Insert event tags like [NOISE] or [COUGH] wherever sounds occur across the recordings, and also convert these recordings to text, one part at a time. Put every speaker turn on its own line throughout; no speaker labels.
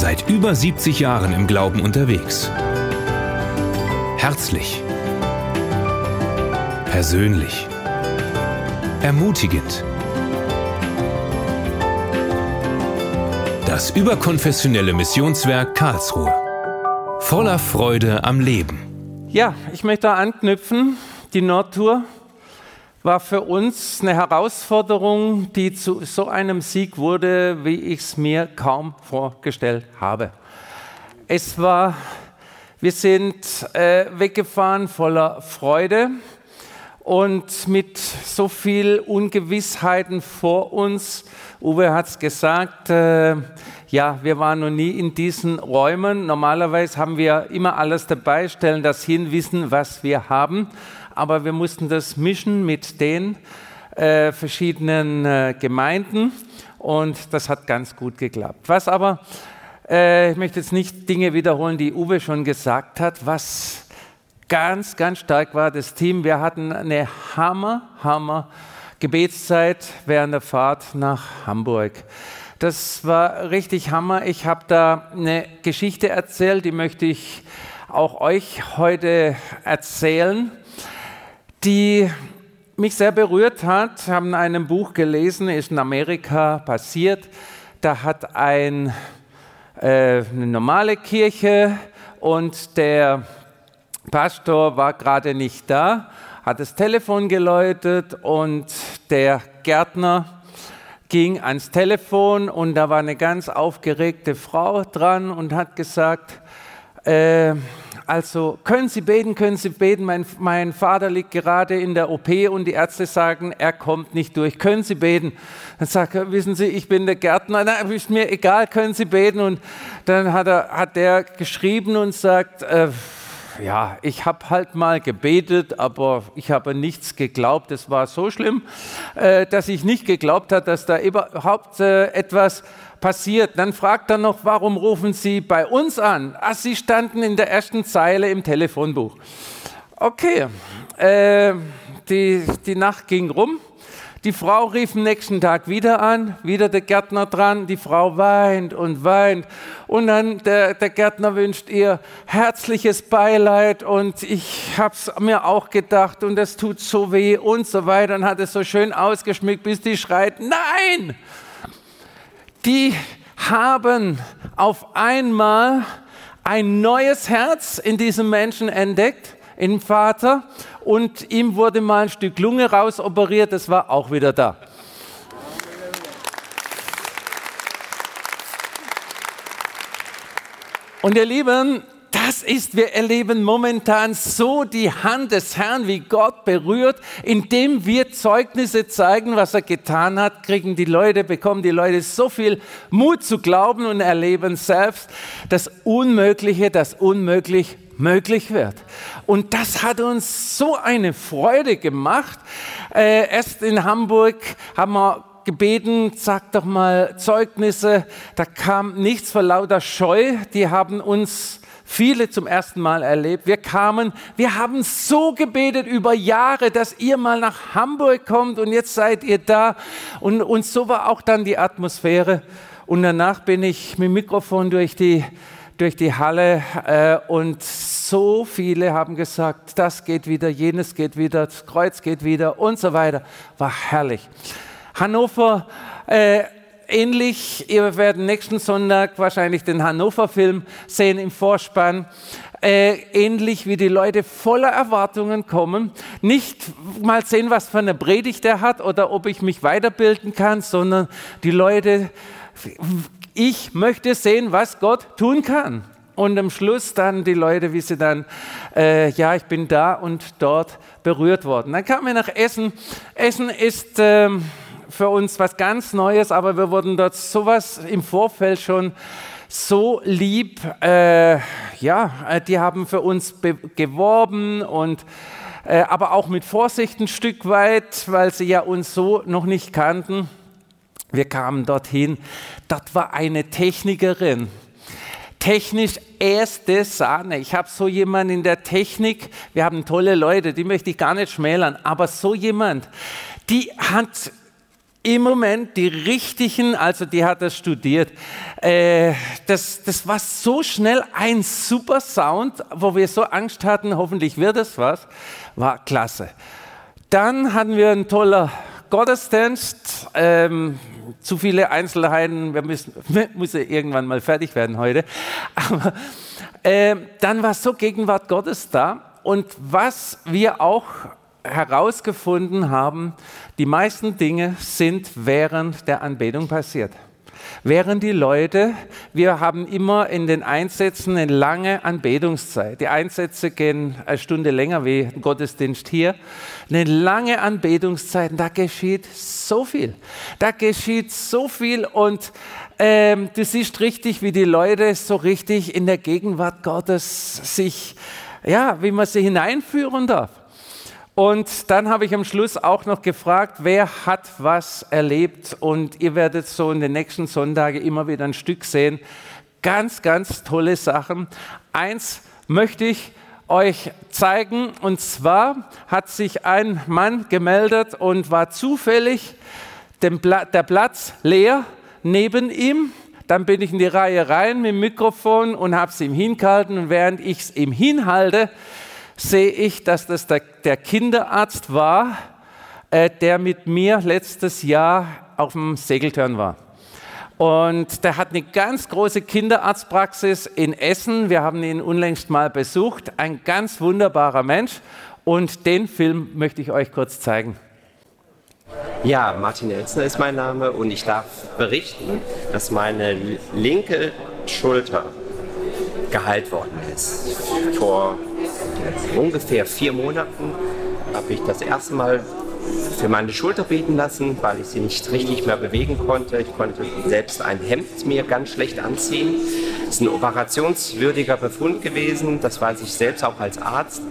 Seit über 70 Jahren im Glauben unterwegs. Herzlich. Persönlich. Ermutigend. Das überkonfessionelle Missionswerk Karlsruhe. Voller Freude am Leben.
Ja, ich möchte anknüpfen. Die Nordtour war für uns eine Herausforderung, die zu so einem Sieg wurde, wie ich es mir kaum vorgestellt habe. Es war, wir sind äh, weggefahren voller Freude und mit so viel Ungewissheiten vor uns. Uwe hat es gesagt, äh, ja, wir waren noch nie in diesen Räumen. Normalerweise haben wir immer alles dabei, stellen das hin, wissen, was wir haben aber wir mussten das mischen mit den äh, verschiedenen äh, Gemeinden und das hat ganz gut geklappt. Was aber, äh, ich möchte jetzt nicht Dinge wiederholen, die Uwe schon gesagt hat, was ganz, ganz stark war, das Team, wir hatten eine Hammer, Hammer Gebetszeit während der Fahrt nach Hamburg. Das war richtig Hammer. Ich habe da eine Geschichte erzählt, die möchte ich auch euch heute erzählen die mich sehr berührt hat, haben in einem Buch gelesen, ist in Amerika passiert. Da hat ein, äh, eine normale Kirche und der Pastor war gerade nicht da, hat das Telefon geläutet und der Gärtner ging ans Telefon und da war eine ganz aufgeregte Frau dran und hat gesagt, äh, also können Sie beten, können Sie beten, mein, mein, Vater liegt gerade in der OP und die Ärzte sagen, er kommt nicht durch, können Sie beten? Dann sagt er, wissen Sie, ich bin der Gärtner, na, ist mir egal, können Sie beten? Und dann hat, er, hat der geschrieben und sagt, äh, ja, ich habe halt mal gebetet, aber ich habe nichts geglaubt. Es war so schlimm, äh, dass ich nicht geglaubt habe, dass da überhaupt äh, etwas passiert. Dann fragt er noch, warum rufen Sie bei uns an? Ach, Sie standen in der ersten Zeile im Telefonbuch. Okay, äh, die, die Nacht ging rum. Die Frau rief am nächsten Tag wieder an, wieder der Gärtner dran. Die Frau weint und weint. Und dann der, der Gärtner wünscht ihr herzliches Beileid. Und ich habe es mir auch gedacht und es tut so weh und so weiter. Und hat es so schön ausgeschmückt, bis die schreit, nein! Die haben auf einmal ein neues Herz in diesem Menschen entdeckt, im Vater, und ihm wurde mal ein Stück Lunge rausoperiert, das war auch wieder da. Und ihr Lieben, das ist, wir erleben momentan so die Hand des Herrn, wie Gott berührt, indem wir Zeugnisse zeigen, was er getan hat, kriegen die Leute, bekommen die Leute so viel Mut zu glauben und erleben selbst das Unmögliche, das unmöglich möglich wird. Und das hat uns so eine Freude gemacht. Äh, erst in Hamburg haben wir gebeten, sag doch mal Zeugnisse. Da kam nichts vor lauter Scheu. Die haben uns viele zum ersten Mal erlebt. Wir kamen, wir haben so gebetet über Jahre, dass ihr mal nach Hamburg kommt und jetzt seid ihr da. Und, und so war auch dann die Atmosphäre. Und danach bin ich mit dem Mikrofon durch die, durch die Halle äh, und so viele haben gesagt, das geht wieder, jenes geht wieder, das Kreuz geht wieder und so weiter. War herrlich. Hannover, äh, ähnlich, ihr werdet nächsten Sonntag wahrscheinlich den Hannover-Film sehen im Vorspann. Äh, ähnlich wie die Leute voller Erwartungen kommen. Nicht mal sehen, was für eine Predigt er hat oder ob ich mich weiterbilden kann, sondern die Leute, ich möchte sehen, was Gott tun kann. Und am Schluss dann die Leute, wie sie dann, äh, ja, ich bin da und dort berührt worden. Dann kamen wir nach Essen. Essen ist... Ähm, für uns was ganz Neues, aber wir wurden dort sowas im Vorfeld schon so lieb. Äh, ja, äh, die haben für uns geworben und äh, aber auch mit Vorsicht ein Stück weit, weil sie ja uns so noch nicht kannten. Wir kamen dorthin. Dort war eine Technikerin. Technisch erste Sahne. Ich habe so jemanden in der Technik. Wir haben tolle Leute, die möchte ich gar nicht schmälern, aber so jemand, die hat im Moment die richtigen, also die hat er studiert. Äh, das, das war so schnell ein super Sound, wo wir so Angst hatten, hoffentlich wird es was. War klasse. Dann hatten wir einen toller Gottesdienst. Ähm, zu viele Einzelheiten, wir müssen, [LAUGHS] wir müssen irgendwann mal fertig werden heute. Aber äh, dann war so Gegenwart Gottes da. Und was wir auch herausgefunden haben, die meisten Dinge sind während der Anbetung passiert. Während die Leute, wir haben immer in den Einsätzen eine lange Anbetungszeit. Die Einsätze gehen eine Stunde länger wie Gottesdienst hier. Eine lange Anbetungszeit, da geschieht so viel. Da geschieht so viel und ähm, du siehst richtig, wie die Leute so richtig in der Gegenwart Gottes sich, ja, wie man sie hineinführen darf. Und dann habe ich am Schluss auch noch gefragt, wer hat was erlebt? Und ihr werdet so in den nächsten Sonntagen immer wieder ein Stück sehen. Ganz, ganz tolle Sachen. Eins möchte ich euch zeigen. Und zwar hat sich ein Mann gemeldet und war zufällig der Platz leer neben ihm. Dann bin ich in die Reihe rein mit dem Mikrofon und habe es ihm hingehalten. Und während ich es ihm hinhalte, sehe ich, dass das der, der Kinderarzt war, äh, der mit mir letztes Jahr auf dem Segeltörn war. Und der hat eine ganz große Kinderarztpraxis in Essen. Wir haben ihn unlängst mal besucht. Ein ganz wunderbarer Mensch. Und den Film möchte ich euch kurz zeigen.
Ja, Martin Elsner ist mein Name und ich darf berichten, dass meine linke Schulter geheilt worden ist. Vor ungefähr vier Monaten habe ich das erste Mal für meine Schulter beten lassen, weil ich sie nicht richtig mehr bewegen konnte. Ich konnte selbst ein Hemd mir ganz schlecht anziehen. Es ist ein operationswürdiger Befund gewesen, das weiß ich selbst auch als Arzt.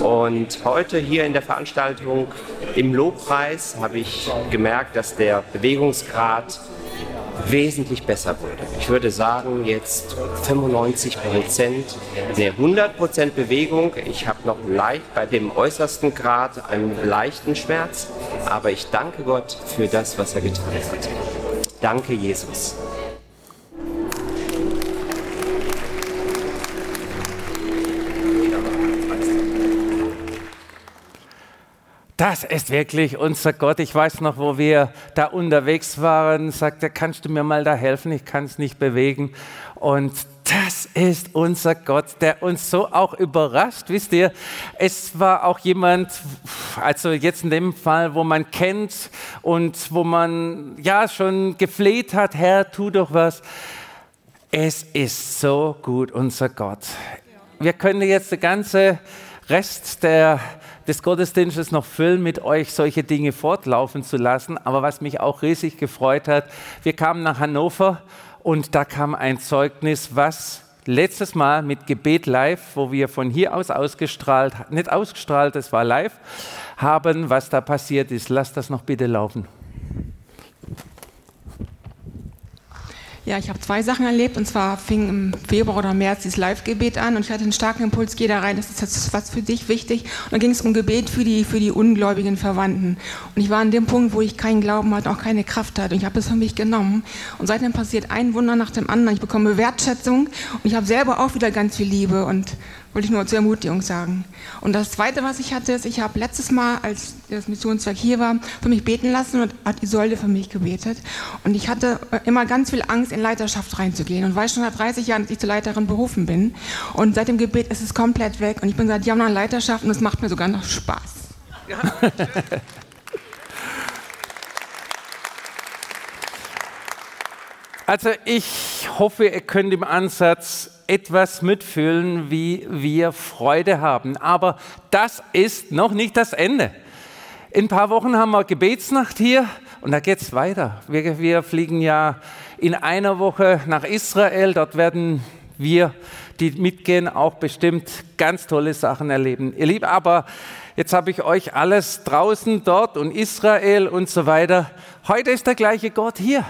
Und heute hier in der Veranstaltung im Lobpreis habe ich gemerkt, dass der Bewegungsgrad wesentlich besser wurde. Ich würde sagen, jetzt 95 Prozent, ne, 100 Prozent Bewegung. Ich habe noch leicht bei dem äußersten Grad einen leichten Schmerz, aber ich danke Gott für das, was er getan hat. Danke, Jesus.
Das ist wirklich unser Gott. Ich weiß noch, wo wir da unterwegs waren, sagte, kannst du mir mal da helfen? Ich kann es nicht bewegen. Und das ist unser Gott, der uns so auch überrascht. Wisst ihr, es war auch jemand, also jetzt in dem Fall, wo man kennt und wo man ja schon gefleht hat, Herr, tu doch was. Es ist so gut, unser Gott. Wir können jetzt den ganzen Rest der des Gottesdienstes noch füllen, mit euch solche Dinge fortlaufen zu lassen. Aber was mich auch riesig gefreut hat, wir kamen nach Hannover und da kam ein Zeugnis, was letztes Mal mit Gebet live, wo wir von hier aus ausgestrahlt, nicht ausgestrahlt, es war live, haben, was da passiert ist. Lasst das noch bitte laufen.
Ja, ich habe zwei Sachen erlebt. Und zwar fing im Februar oder März dieses Live-Gebet an und ich hatte einen starken Impuls, geh da rein, das ist, ist was für dich wichtig. Und dann ging es um Gebet für die, für die ungläubigen Verwandten. Und ich war an dem Punkt, wo ich keinen Glauben hatte, auch keine Kraft hatte. Und ich habe das für mich genommen. Und seitdem passiert ein Wunder nach dem anderen. Ich bekomme Wertschätzung und ich habe selber auch wieder ganz viel Liebe. Und wollte ich nur zur Ermutigung sagen. Und das Zweite, was ich hatte, ist, ich habe letztes Mal, als das Missionswerk hier war, für mich beten lassen und hat Isolde für mich gebetet. Und ich hatte immer ganz viel Angst, in Leiterschaft reinzugehen. Und weiß schon seit 30 Jahren, dass ich zur Leiterin berufen bin. Und seit dem Gebet ist es komplett weg. Und ich bin seit Jahren in Leiterschaft und es macht mir sogar noch Spaß. [LAUGHS]
Also ich hoffe, ihr könnt im Ansatz etwas mitfühlen, wie wir Freude haben. Aber das ist noch nicht das Ende. In ein paar Wochen haben wir Gebetsnacht hier und da geht es weiter. Wir, wir fliegen ja in einer Woche nach Israel. Dort werden wir, die mitgehen, auch bestimmt ganz tolle Sachen erleben. Ihr Lieben, aber jetzt habe ich euch alles draußen dort und Israel und so weiter. Heute ist der gleiche Gott hier.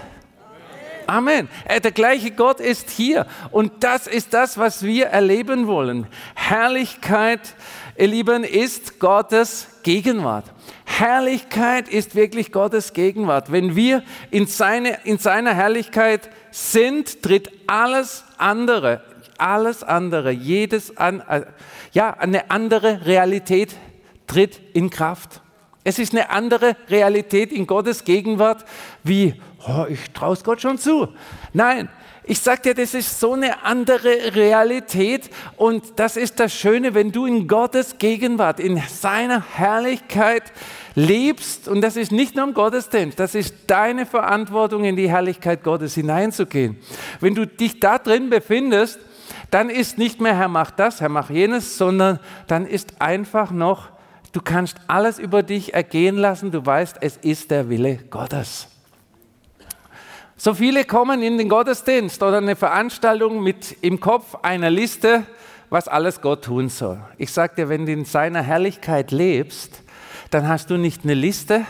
Amen. Äh, der gleiche Gott ist hier. Und das ist das, was wir erleben wollen. Herrlichkeit, ihr Lieben, ist Gottes Gegenwart. Herrlichkeit ist wirklich Gottes Gegenwart. Wenn wir in, seine, in seiner Herrlichkeit sind, tritt alles andere, alles andere, jedes an, äh, ja, eine andere Realität tritt in Kraft. Es ist eine andere Realität in Gottes Gegenwart, wie, oh, ich traue es Gott schon zu. Nein, ich sage dir, das ist so eine andere Realität und das ist das Schöne, wenn du in Gottes Gegenwart, in seiner Herrlichkeit lebst und das ist nicht nur im Gottesdienst, das ist deine Verantwortung, in die Herrlichkeit Gottes hineinzugehen. Wenn du dich da drin befindest, dann ist nicht mehr Herr mach das, Herr mach jenes, sondern dann ist einfach noch, du kannst alles über dich ergehen lassen, du weißt, es ist der Wille Gottes. So viele kommen in den Gottesdienst oder eine Veranstaltung mit im Kopf einer Liste, was alles Gott tun soll. Ich sage dir, wenn du in seiner Herrlichkeit lebst, dann hast du nicht eine Liste,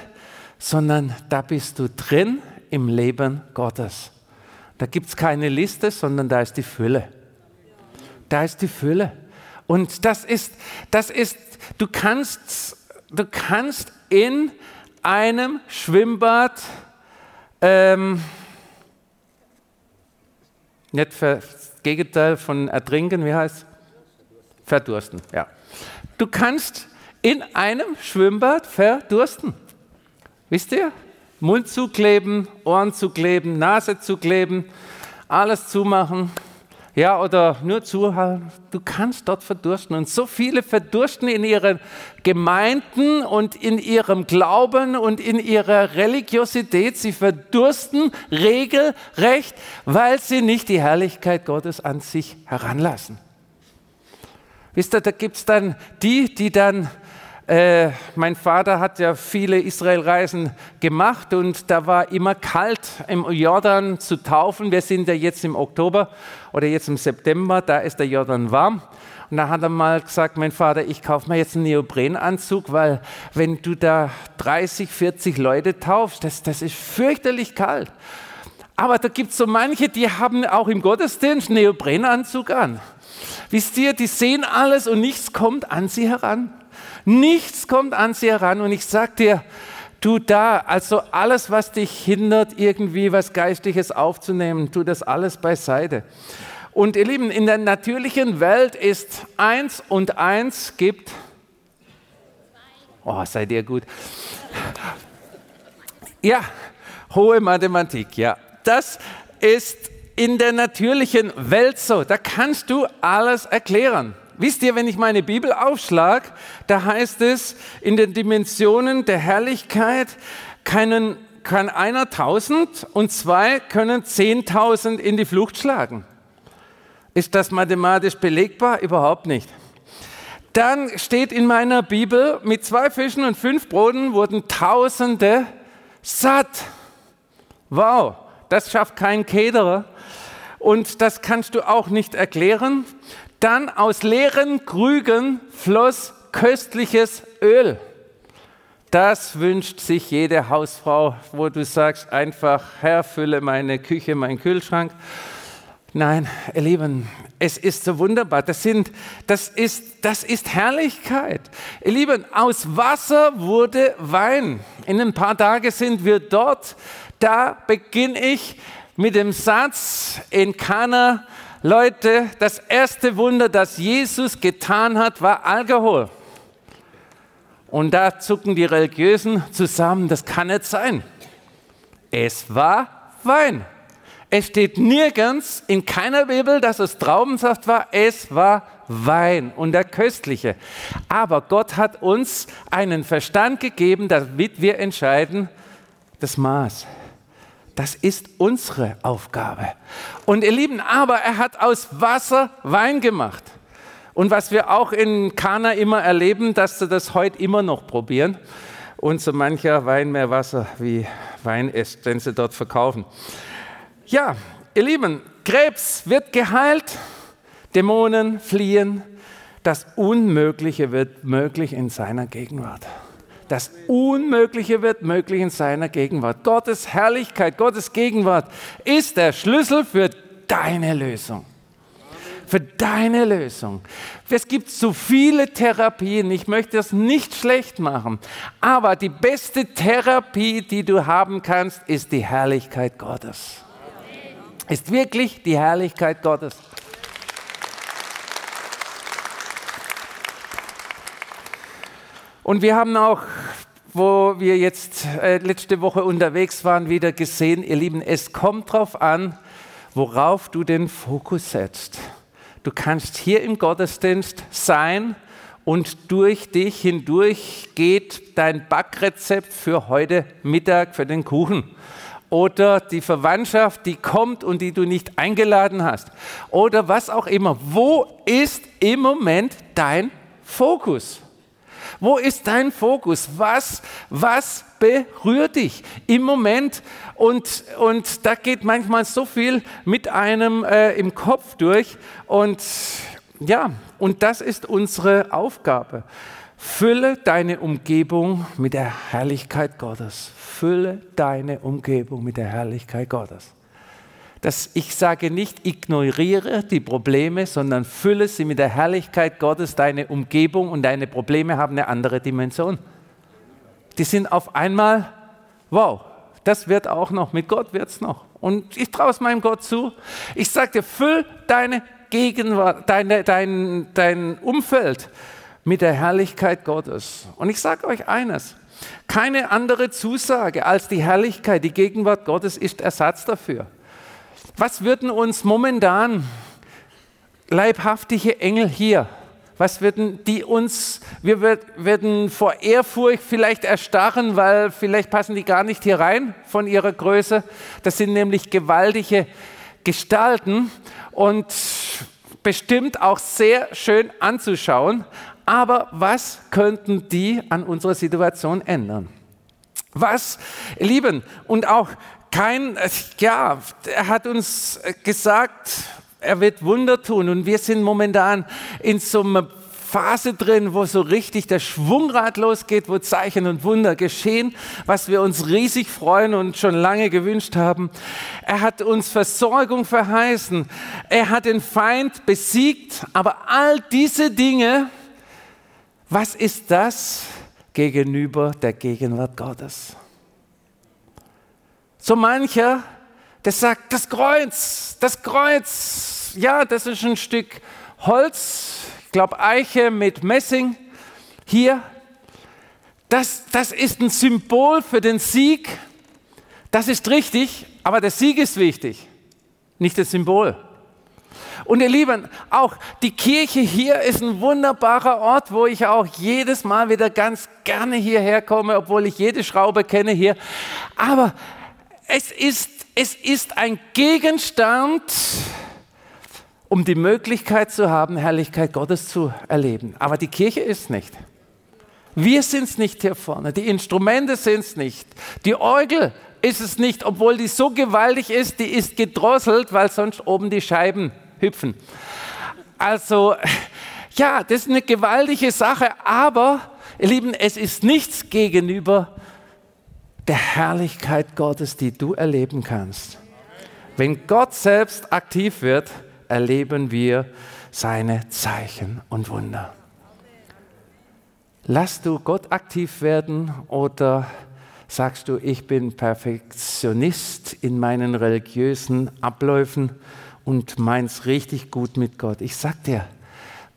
sondern da bist du drin im Leben Gottes. Da gibt es keine Liste, sondern da ist die Fülle. Da ist die Fülle. Und das ist, das ist, du kannst, du kannst in einem Schwimmbad ähm, nicht für das Gegenteil von ertrinken, wie heißt? Verdursten, ja. Du kannst in einem Schwimmbad verdursten. Wisst ihr? Mund zukleben, Ohren zukleben, Nase zukleben, alles zumachen. Ja, oder nur zuhalten. Du kannst dort verdursten. Und so viele verdursten in ihren Gemeinden und in ihrem Glauben und in ihrer Religiosität. Sie verdursten regelrecht, weil sie nicht die Herrlichkeit Gottes an sich heranlassen. Wisst ihr, da gibt es dann die, die dann äh, mein Vater hat ja viele Israelreisen gemacht und da war immer kalt im Jordan zu taufen. Wir sind ja jetzt im Oktober oder jetzt im September, da ist der Jordan warm. Und da hat er mal gesagt, mein Vater, ich kaufe mir jetzt einen Neoprenanzug, weil wenn du da 30, 40 Leute taufst, das, das ist fürchterlich kalt. Aber da gibt es so manche, die haben auch im Gottesdienst Neoprenanzug an. Wisst ihr, die sehen alles und nichts kommt an sie heran. Nichts kommt an sie heran und ich sag dir, du da, also alles, was dich hindert, irgendwie was Geistliches aufzunehmen, tu das alles beiseite. Und ihr Lieben, in der natürlichen Welt ist eins und eins gibt. Oh, seid ihr gut. Ja, hohe Mathematik, ja. Das ist in der natürlichen Welt so. Da kannst du alles erklären. Wisst ihr, wenn ich meine Bibel aufschlag, da heißt es, in den Dimensionen der Herrlichkeit können, kann einer tausend und zwei können zehntausend in die Flucht schlagen. Ist das mathematisch belegbar? Überhaupt nicht. Dann steht in meiner Bibel, mit zwei Fischen und fünf Broten wurden Tausende satt. Wow, das schafft kein Kederer. Und das kannst du auch nicht erklären. Dann aus leeren Krügen floss köstliches Öl. Das wünscht sich jede Hausfrau, wo du sagst einfach, Herr, fülle meine Küche, meinen Kühlschrank. Nein, ihr Lieben, es ist so wunderbar. Das, sind, das, ist, das ist Herrlichkeit. Ihr Lieben, aus Wasser wurde Wein. In ein paar Tagen sind wir dort. Da beginne ich mit dem Satz in Kana Leute, das erste Wunder, das Jesus getan hat, war Alkohol. Und da zucken die Religiösen zusammen, das kann nicht sein. Es war Wein. Es steht nirgends in keiner Bibel, dass es Traubensaft war. Es war Wein und der köstliche. Aber Gott hat uns einen Verstand gegeben, damit wir entscheiden, das Maß. Das ist unsere Aufgabe. Und ihr Lieben, aber er hat aus Wasser Wein gemacht. Und was wir auch in Kana immer erleben, dass sie das heute immer noch probieren. Und so mancher Wein mehr Wasser wie Wein ist, den sie dort verkaufen. Ja, ihr Lieben, Krebs wird geheilt, Dämonen fliehen, das Unmögliche wird möglich in seiner Gegenwart. Das Unmögliche wird möglich in seiner Gegenwart. Gottes Herrlichkeit, Gottes Gegenwart ist der Schlüssel für deine Lösung. für deine Lösung. Es gibt so viele Therapien, ich möchte das nicht schlecht machen, aber die beste Therapie, die du haben kannst, ist die Herrlichkeit Gottes. Ist wirklich die Herrlichkeit Gottes. Und wir haben auch, wo wir jetzt äh, letzte Woche unterwegs waren, wieder gesehen, ihr Lieben, es kommt darauf an, worauf du den Fokus setzt. Du kannst hier im Gottesdienst sein und durch dich hindurch geht dein Backrezept für heute Mittag für den Kuchen. Oder die Verwandtschaft, die kommt und die du nicht eingeladen hast. Oder was auch immer. Wo ist im Moment dein Fokus? Wo ist dein Fokus? Was, was berührt dich im Moment? Und, und da geht manchmal so viel mit einem äh, im Kopf durch. Und ja, und das ist unsere Aufgabe. Fülle deine Umgebung mit der Herrlichkeit Gottes. Fülle deine Umgebung mit der Herrlichkeit Gottes dass ich sage nicht, ignoriere die Probleme, sondern fülle sie mit der Herrlichkeit Gottes. Deine Umgebung und deine Probleme haben eine andere Dimension. Die sind auf einmal, wow, das wird auch noch, mit Gott wird es noch. Und ich traue es meinem Gott zu. Ich sage dir, füll deine Gegenwart, deine, dein, dein Umfeld mit der Herrlichkeit Gottes. Und ich sage euch eines, keine andere Zusage als die Herrlichkeit, die Gegenwart Gottes ist Ersatz dafür. Was würden uns momentan leibhaftige Engel hier, was würden die uns, wir würden vor Ehrfurcht vielleicht erstarren, weil vielleicht passen die gar nicht hier rein von ihrer Größe. Das sind nämlich gewaltige Gestalten und bestimmt auch sehr schön anzuschauen. Aber was könnten die an unserer Situation ändern? Was, Lieben, und auch kein, ja, er hat uns gesagt, er wird Wunder tun und wir sind momentan in so einer Phase drin, wo so richtig der Schwungrad losgeht, wo Zeichen und Wunder geschehen, was wir uns riesig freuen und schon lange gewünscht haben. Er hat uns Versorgung verheißen. Er hat den Feind besiegt. Aber all diese Dinge, was ist das gegenüber der Gegenwart Gottes? So mancher, der sagt, das Kreuz, das Kreuz, ja, das ist ein Stück Holz, ich glaube Eiche mit Messing hier. Das, das ist ein Symbol für den Sieg. Das ist richtig, aber der Sieg ist wichtig, nicht das Symbol. Und ihr Lieben, auch die Kirche hier ist ein wunderbarer Ort, wo ich auch jedes Mal wieder ganz gerne hierher komme, obwohl ich jede Schraube kenne hier. Aber es ist, es ist ein Gegenstand, um die Möglichkeit zu haben, Herrlichkeit Gottes zu erleben. Aber die Kirche ist nicht. Wir sind es nicht hier vorne, die Instrumente sind es nicht, die Orgel ist es nicht, obwohl die so gewaltig ist, die ist gedrosselt, weil sonst oben die Scheiben hüpfen. Also, ja, das ist eine gewaltige Sache, aber, ihr Lieben, es ist nichts gegenüber der Herrlichkeit Gottes, die du erleben kannst. Wenn Gott selbst aktiv wird, erleben wir seine Zeichen und Wunder. Lass du Gott aktiv werden oder sagst du, ich bin Perfektionist in meinen religiösen Abläufen und meins richtig gut mit Gott? Ich sag dir,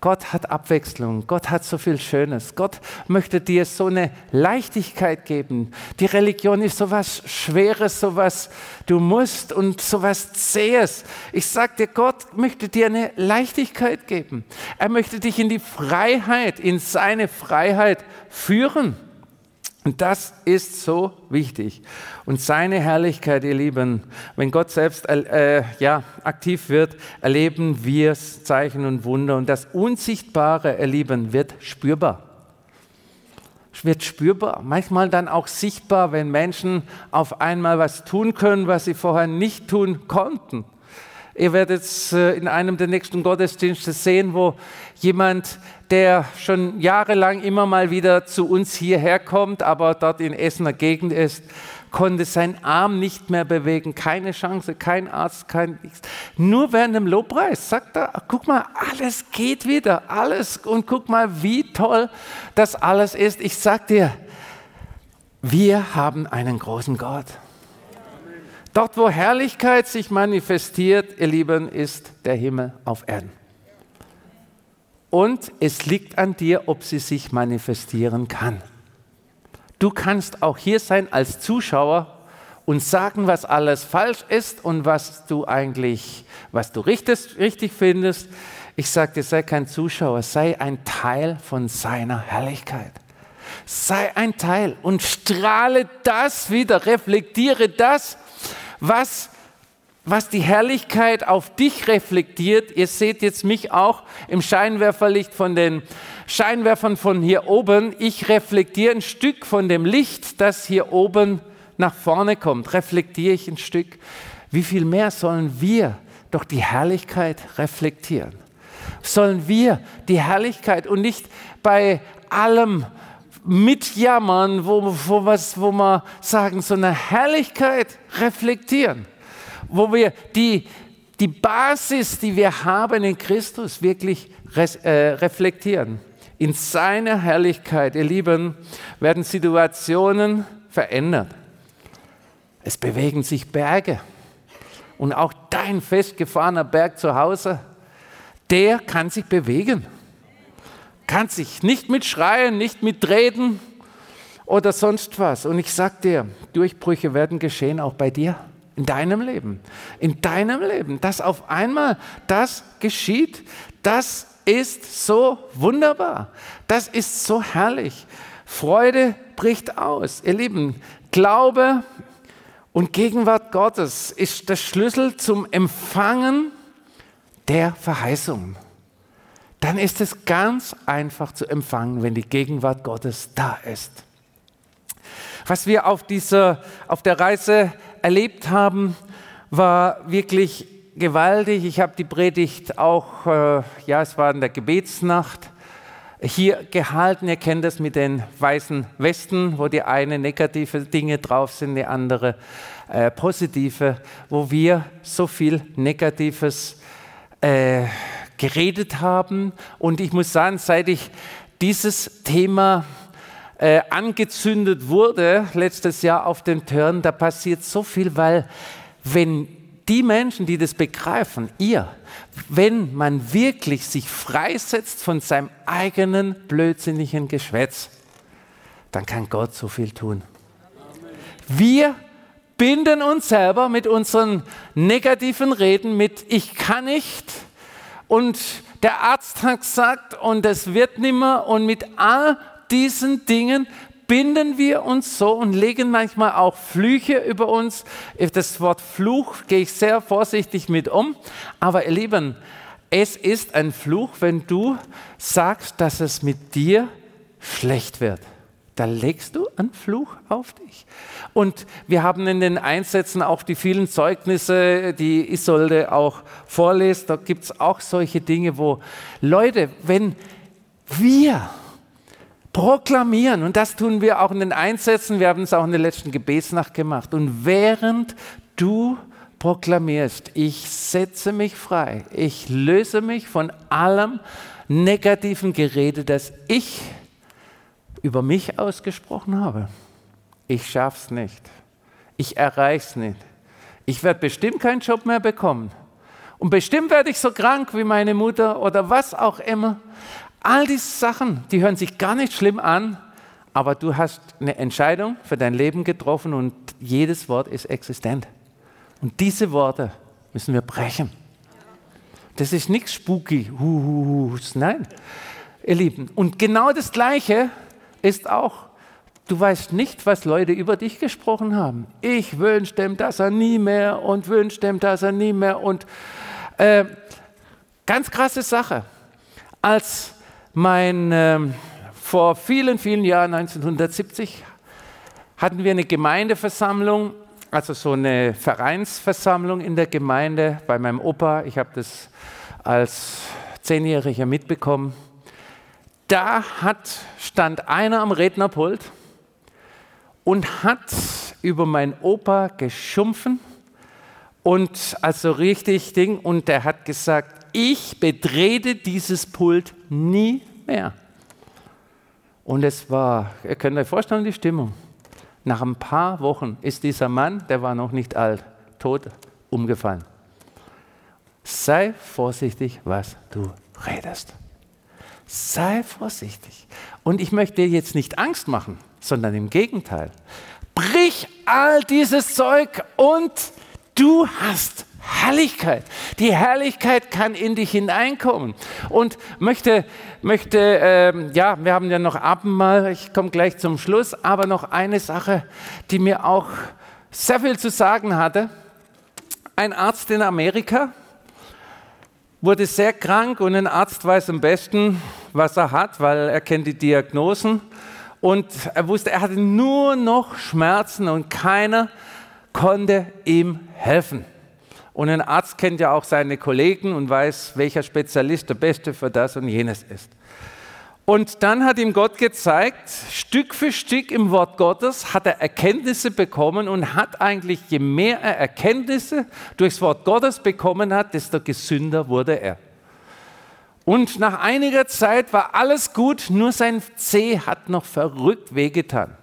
Gott hat Abwechslung, Gott hat so viel Schönes. Gott möchte dir so eine Leichtigkeit geben. Die Religion ist so was Schweres, so was du musst und so was Zähes. Ich sage dir, Gott möchte dir eine Leichtigkeit geben. Er möchte dich in die Freiheit, in seine Freiheit führen. Und das ist so wichtig. Und seine Herrlichkeit, ihr Lieben, wenn Gott selbst äh, ja, aktiv wird, erleben wir Zeichen und Wunder. Und das Unsichtbare, ihr Lieben, wird spürbar. Wird spürbar, manchmal dann auch sichtbar, wenn Menschen auf einmal was tun können, was sie vorher nicht tun konnten. Ihr werdet es äh, in einem der nächsten Gottesdienste sehen, wo jemand, der schon jahrelang immer mal wieder zu uns hierher kommt, aber dort in Essener Gegend ist, konnte seinen Arm nicht mehr bewegen, keine Chance, kein Arzt, kein nichts. Nur während dem Lobpreis sagt er, guck mal, alles geht wieder, alles und guck mal, wie toll das alles ist. Ich sag dir, wir haben einen großen Gott. Dort, wo Herrlichkeit sich manifestiert, ihr Lieben, ist der Himmel auf Erden. Und es liegt an dir, ob sie sich manifestieren kann. Du kannst auch hier sein als Zuschauer und sagen, was alles falsch ist und was du eigentlich, was du richtig, richtig findest. Ich sage dir, sei kein Zuschauer, sei ein Teil von seiner Herrlichkeit. Sei ein Teil und strahle das wieder, reflektiere das, was was die Herrlichkeit auf dich reflektiert. Ihr seht jetzt mich auch im Scheinwerferlicht von den Scheinwerfern von hier oben. Ich reflektiere ein Stück von dem Licht, das hier oben nach vorne kommt. Reflektiere ich ein Stück. Wie viel mehr sollen wir doch die Herrlichkeit reflektieren? Sollen wir die Herrlichkeit und nicht bei allem mitjammern, wo, wo, was, wo wir sagen, sondern Herrlichkeit reflektieren wo wir die, die Basis, die wir haben in Christus, wirklich res, äh, reflektieren. In seiner Herrlichkeit, ihr Lieben, werden Situationen verändert. Es bewegen sich Berge. Und auch dein festgefahrener Berg zu Hause, der kann sich bewegen. Kann sich nicht mit Schreien, nicht mit Reden oder sonst was. Und ich sag dir, Durchbrüche werden geschehen auch bei dir in deinem Leben, in deinem Leben, dass auf einmal das geschieht, das ist so wunderbar, das ist so herrlich. Freude bricht aus. Ihr Lieben, Glaube und Gegenwart Gottes ist der Schlüssel zum Empfangen der Verheißung. Dann ist es ganz einfach zu empfangen, wenn die Gegenwart Gottes da ist. Was wir auf, dieser, auf der Reise erlebt haben, war wirklich gewaltig. Ich habe die Predigt auch, äh, ja, es war in der Gebetsnacht hier gehalten. Ihr kennt das mit den weißen Westen, wo die eine negative Dinge drauf sind, die andere äh, positive, wo wir so viel Negatives äh, geredet haben. Und ich muss sagen, seit ich dieses Thema äh, angezündet wurde letztes Jahr auf den Turn, da passiert so viel, weil wenn die Menschen, die das begreifen, ihr, wenn man wirklich sich freisetzt von seinem eigenen blödsinnigen Geschwätz, dann kann Gott so viel tun. Wir binden uns selber mit unseren negativen Reden mit Ich kann nicht und der Arzt hat gesagt und es wird nimmer und mit all diesen Dingen binden wir uns so und legen manchmal auch Flüche über uns. Das Wort Fluch gehe ich sehr vorsichtig mit um. Aber ihr Lieben, es ist ein Fluch, wenn du sagst, dass es mit dir schlecht wird. Da legst du einen Fluch auf dich. Und wir haben in den Einsätzen auch die vielen Zeugnisse, die Isolde auch vorliest. Da gibt es auch solche Dinge, wo Leute, wenn wir proklamieren. Und das tun wir auch in den Einsätzen. Wir haben es auch in der letzten Gebetsnacht gemacht. Und während du proklamierst, ich setze mich frei, ich löse mich von allem negativen Gerede, das ich über mich ausgesprochen habe. Ich schaff's nicht. Ich erreich's nicht. Ich werde bestimmt keinen Job mehr bekommen. Und bestimmt werde ich so krank wie meine Mutter oder was auch immer. All diese Sachen, die hören sich gar nicht schlimm an, aber du hast eine Entscheidung für dein Leben getroffen und jedes Wort ist existent. Und diese Worte müssen wir brechen. Das ist nichts spooky, nein, ihr Lieben. Und genau das Gleiche ist auch, du weißt nicht, was Leute über dich gesprochen haben. Ich wünsche dem, dass er nie mehr und wünsche dem, dass er nie mehr. Und äh, ganz krasse Sache. Als mein, äh, vor vielen, vielen Jahren, 1970, hatten wir eine Gemeindeversammlung, also so eine Vereinsversammlung in der Gemeinde bei meinem Opa. Ich habe das als Zehnjähriger mitbekommen. Da hat, stand einer am Rednerpult und hat über meinen Opa geschumpfen und also richtig Ding. Und der hat gesagt, ich betrete dieses Pult nie mehr. Und es war, ihr könnt euch vorstellen, die Stimmung. Nach ein paar Wochen ist dieser Mann, der war noch nicht alt, tot, umgefallen. Sei vorsichtig, was du redest. Sei vorsichtig. Und ich möchte dir jetzt nicht Angst machen, sondern im Gegenteil. Brich all dieses Zeug und du hast Herrlichkeit. Die Herrlichkeit kann in dich hineinkommen. Und möchte, möchte ähm, ja, wir haben ja noch Abendmahl, ich komme gleich zum Schluss, aber noch eine Sache, die mir auch sehr viel zu sagen hatte. Ein Arzt in Amerika wurde sehr krank und ein Arzt weiß am besten, was er hat, weil er kennt die Diagnosen. Und er wusste, er hatte nur noch Schmerzen und keiner konnte ihm helfen. Und ein Arzt kennt ja auch seine Kollegen und weiß, welcher Spezialist der Beste für das und jenes ist. Und dann hat ihm Gott gezeigt, Stück für Stück im Wort Gottes hat er Erkenntnisse bekommen und hat eigentlich, je mehr er Erkenntnisse durchs Wort Gottes bekommen hat, desto gesünder wurde er. Und nach einiger Zeit war alles gut, nur sein Zeh hat noch verrückt wehgetan.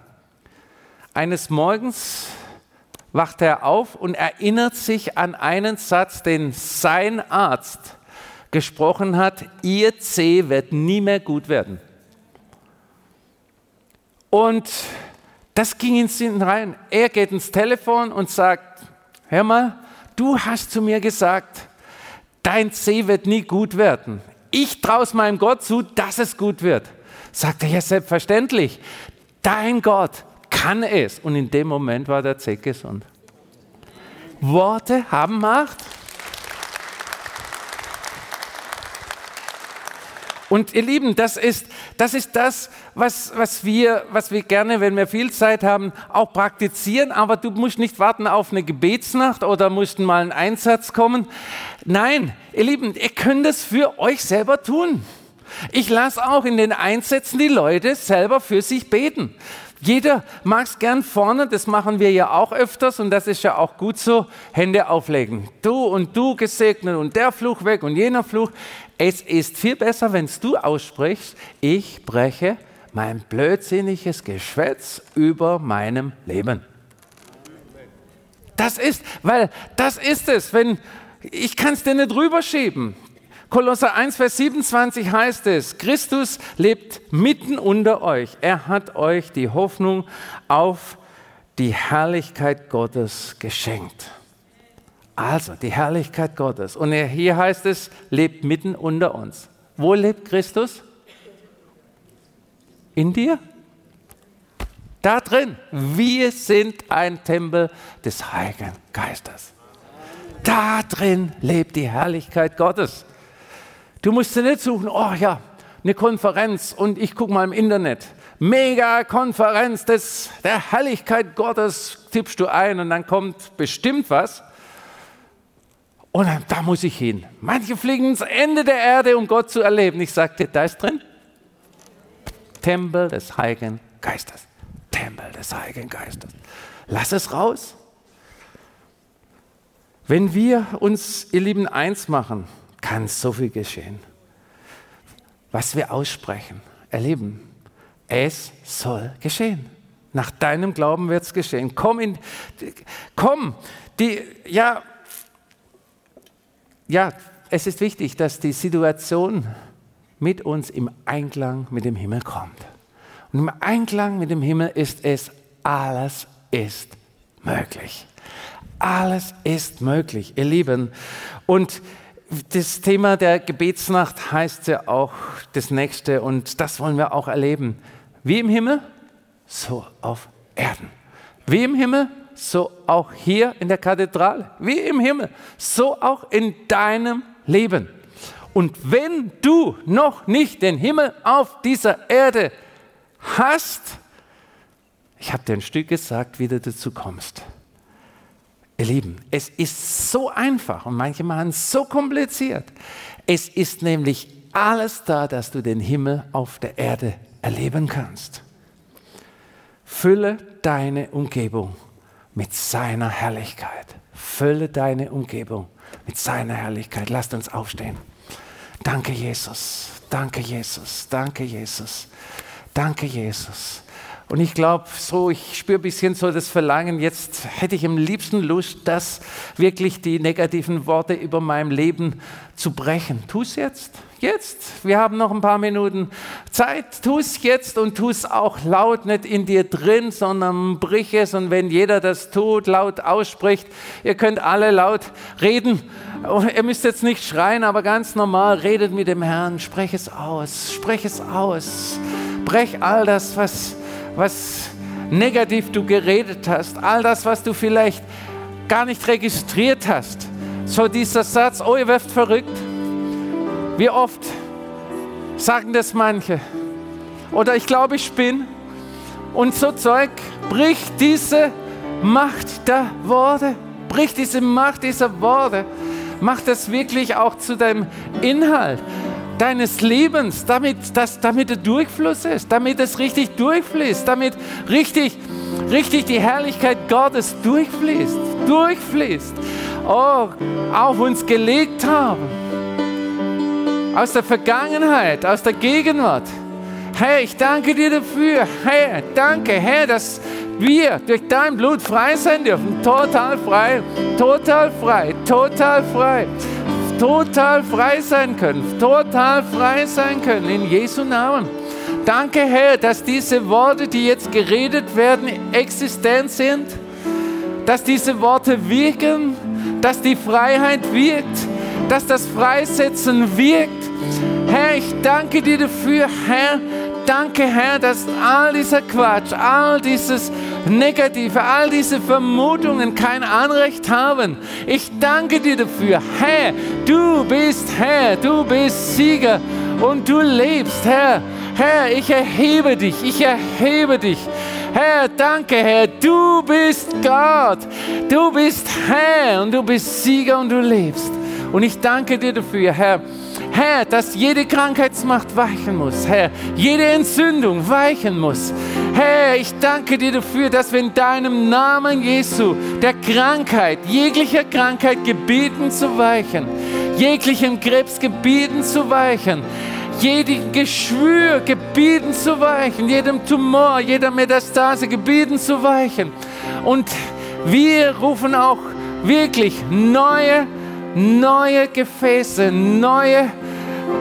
Eines Morgens wacht er auf und erinnert sich an einen Satz, den sein Arzt gesprochen hat, ihr C wird nie mehr gut werden. Und das ging ins Sinn rein. Er geht ins Telefon und sagt, hör mal, du hast zu mir gesagt, dein C wird nie gut werden. Ich traue es meinem Gott zu, dass es gut wird. Sagt er, ja selbstverständlich, dein Gott kann es. Und in dem Moment war der C gesund. Worte haben Macht. Und ihr Lieben, das ist das, ist das was, was, wir, was wir gerne, wenn wir viel Zeit haben, auch praktizieren. Aber du musst nicht warten auf eine Gebetsnacht oder musst mal einen Einsatz kommen. Nein, ihr Lieben, ihr könnt es für euch selber tun. Ich lasse auch in den Einsätzen die Leute selber für sich beten. Jeder mag es gern vorne, das machen wir ja auch öfters und das ist ja auch gut so, Hände auflegen. Du und du gesegnet und der Fluch weg und jener Fluch. Es ist viel besser, wenn du aussprichst, ich breche mein blödsinniges Geschwätz über meinem Leben. Das ist, weil das ist es, wenn ich kann es dir nicht rüberschieben. Kolosser 1, Vers 27 heißt es, Christus lebt mitten unter euch. Er hat euch die Hoffnung auf die Herrlichkeit Gottes geschenkt. Also die Herrlichkeit Gottes. Und hier heißt es, lebt mitten unter uns. Wo lebt Christus? In dir? Da drin. Wir sind ein Tempel des Heiligen Geistes. Da drin lebt die Herrlichkeit Gottes. Du musst sie nicht suchen, oh ja, eine Konferenz und ich gucke mal im Internet. Mega Konferenz des, der Herrlichkeit Gottes tippst du ein und dann kommt bestimmt was. Und dann, da muss ich hin. Manche fliegen ins Ende der Erde, um Gott zu erleben. Ich sagte, da ist drin. Tempel des Heiligen Geistes. Tempel des Heiligen Geistes. Lass es raus. Wenn wir uns, ihr Lieben, eins machen, kann so viel geschehen. Was wir aussprechen, erleben, es soll geschehen. Nach deinem Glauben wird es geschehen. Komm, in, komm, die, ja, ja, es ist wichtig, dass die Situation mit uns im Einklang mit dem Himmel kommt. Und im Einklang mit dem Himmel ist es, alles ist möglich. Alles ist möglich, ihr Lieben. Und das Thema der Gebetsnacht heißt ja auch das nächste und das wollen wir auch erleben. Wie im Himmel, so auf Erden. Wie im Himmel, so auch hier in der Kathedrale. Wie im Himmel, so auch in deinem Leben. Und wenn du noch nicht den Himmel auf dieser Erde hast, ich habe dir ein Stück gesagt, wie du dazu kommst. Ihr Lieben, es ist so einfach und manche machen es so kompliziert. Es ist nämlich alles da, dass du den Himmel auf der Erde erleben kannst. Fülle deine Umgebung mit seiner Herrlichkeit. Fülle deine Umgebung mit seiner Herrlichkeit. Lasst uns aufstehen. Danke, Jesus. Danke, Jesus. Danke, Jesus. Danke, Jesus. Und ich glaube, so, ich spüre ein bisschen so das Verlangen, jetzt hätte ich am liebsten Lust, das wirklich die negativen Worte über meinem Leben zu brechen. Tu es jetzt, jetzt. Wir haben noch ein paar Minuten Zeit. Tu es jetzt und tu es auch laut, nicht in dir drin, sondern brich es. Und wenn jeder das tut, laut ausspricht, ihr könnt alle laut reden. Ihr müsst jetzt nicht schreien, aber ganz normal, redet mit dem Herrn, sprech es aus, sprech es aus. Brech all das, was was negativ du geredet hast, all das, was du vielleicht gar nicht registriert hast. So dieser Satz, oh, ihr werft verrückt. Wie oft sagen das manche? Oder ich glaube, ich bin. Und so Zeug, bricht diese Macht der Worte, bricht diese Macht dieser Worte, macht das wirklich auch zu deinem Inhalt deines Lebens, damit, das, damit der Durchfluss ist, damit es richtig durchfließt, damit richtig, richtig die Herrlichkeit Gottes durchfließt, durchfließt, oh, auf uns gelegt haben. Aus der Vergangenheit, aus der Gegenwart. Herr, ich danke dir dafür. Herr, danke, Herr, dass wir durch dein Blut frei sein dürfen. Total frei, total frei, total frei total frei sein können, total frei sein können in Jesu Namen. Danke, Herr, dass diese Worte, die jetzt geredet werden, existent sind, dass diese Worte wirken, dass die Freiheit wirkt, dass das Freisetzen wirkt. Herr, ich danke dir dafür, Herr, danke, Herr, dass all dieser Quatsch, all dieses Negative, all diese Vermutungen kein Anrecht haben. Ich danke dir dafür. Herr, du bist Herr, du bist Sieger und du lebst, Herr. Herr, ich erhebe dich, ich erhebe dich. Herr, danke, Herr, du bist Gott, du bist Herr und du bist Sieger und du lebst. Und ich danke dir dafür, Herr. Herr, dass jede Krankheitsmacht weichen muss, Herr, jede Entzündung weichen muss. Herr, ich danke dir dafür, dass wir in deinem Namen Jesu der Krankheit, jeglicher Krankheit gebieten zu weichen, jeglichem Krebs gebieten zu weichen, jedem Geschwür gebieten zu weichen, jedem Tumor, jeder Metastase gebieten zu weichen. Und wir rufen auch wirklich neue neue Gefäße, neue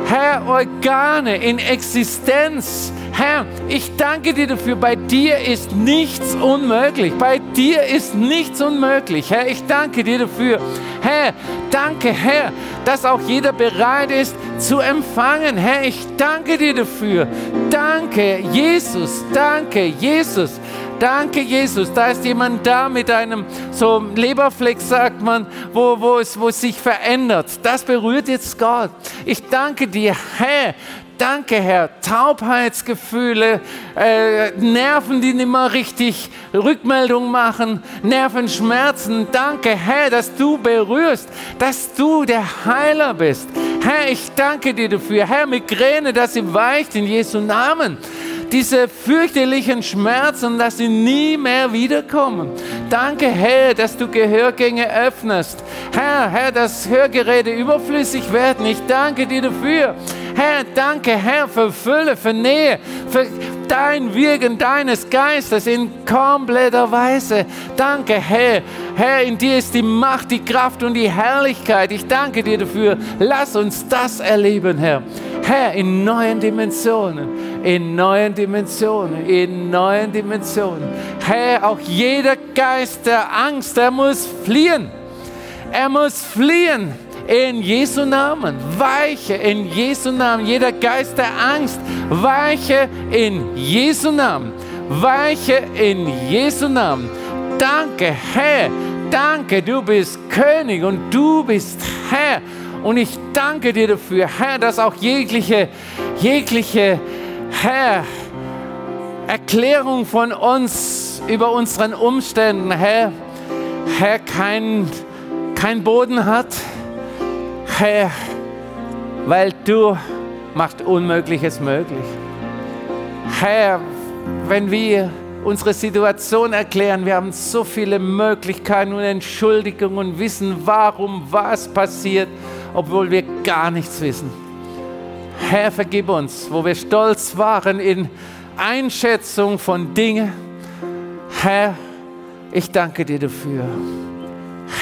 Herr, Organe in Existenz. Herr, ich danke dir dafür. Bei dir ist nichts unmöglich. Bei dir ist nichts unmöglich. Herr, ich danke dir dafür. Herr, danke, Herr, dass auch jeder bereit ist zu empfangen. Herr, ich danke dir dafür. Danke, Jesus. Danke, Jesus. Danke, Jesus. Da ist jemand da mit einem so Leberfleck, sagt man, wo, wo, es, wo es sich verändert. Das berührt jetzt Gott. Ich danke dir, Herr, Danke, Herr. Taubheitsgefühle, äh, Nerven, die nicht mehr richtig Rückmeldung machen, Nervenschmerzen. Danke, Herr, dass du berührst, dass du der Heiler bist. Herr, ich danke dir dafür. Herr, Migräne, dass sie weicht in Jesu Namen diese fürchterlichen Schmerzen, dass sie nie mehr wiederkommen. Danke, Herr, dass du Gehörgänge öffnest. Herr, Herr, dass Hörgeräte überflüssig werden. Ich danke dir dafür. Herr, danke, Herr, für Fülle, für Nähe, für dein Wirken deines Geistes in kompletter Weise. Danke, Herr. Herr, in dir ist die Macht, die Kraft und die Herrlichkeit. Ich danke dir dafür. Lass uns das erleben, Herr. Herr, in neuen Dimensionen, in neuen Dimensionen, in neuen Dimensionen. Herr, auch jeder Geist der Angst, der muss fliehen. Er muss fliehen in Jesu Namen. Weiche in Jesu Namen. Jeder Geist der Angst, weiche in Jesu Namen. Weiche in Jesu Namen. Danke, Herr. Danke, du bist König und du bist Herr. Und ich danke dir dafür, Herr, dass auch jegliche, jegliche, Herr, Erklärung von uns über unseren Umständen, Herr, Herr, kein, kein Boden hat. Herr, weil du machst Unmögliches möglich. Herr, wenn wir unsere Situation erklären. Wir haben so viele Möglichkeiten und Entschuldigungen und wissen, warum was passiert, obwohl wir gar nichts wissen. Herr, vergib uns, wo wir stolz waren in Einschätzung von Dingen. Herr, ich danke dir dafür.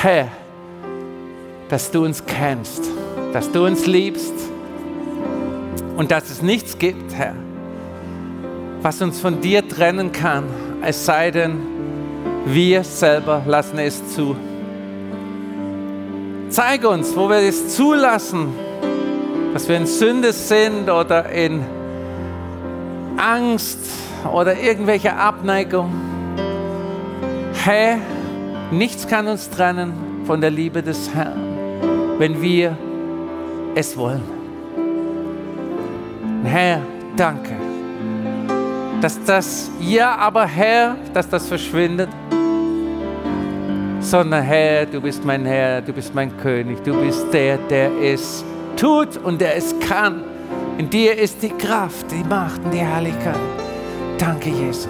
Herr, dass du uns kennst, dass du uns liebst und dass es nichts gibt, Herr, was uns von dir trennen kann, es sei denn, wir selber lassen es zu. Zeig uns, wo wir es zulassen, dass wir in Sünde sind oder in Angst oder irgendwelche Abneigung. Herr, nichts kann uns trennen von der Liebe des Herrn, wenn wir es wollen. Herr, danke, dass das Ja, aber Herr, dass das verschwindet, sondern Herr, du bist mein Herr, du bist mein König, du bist der, der es tut und der es kann. In dir ist die Kraft, die Macht und die Herrlichkeit. Danke, Jesus.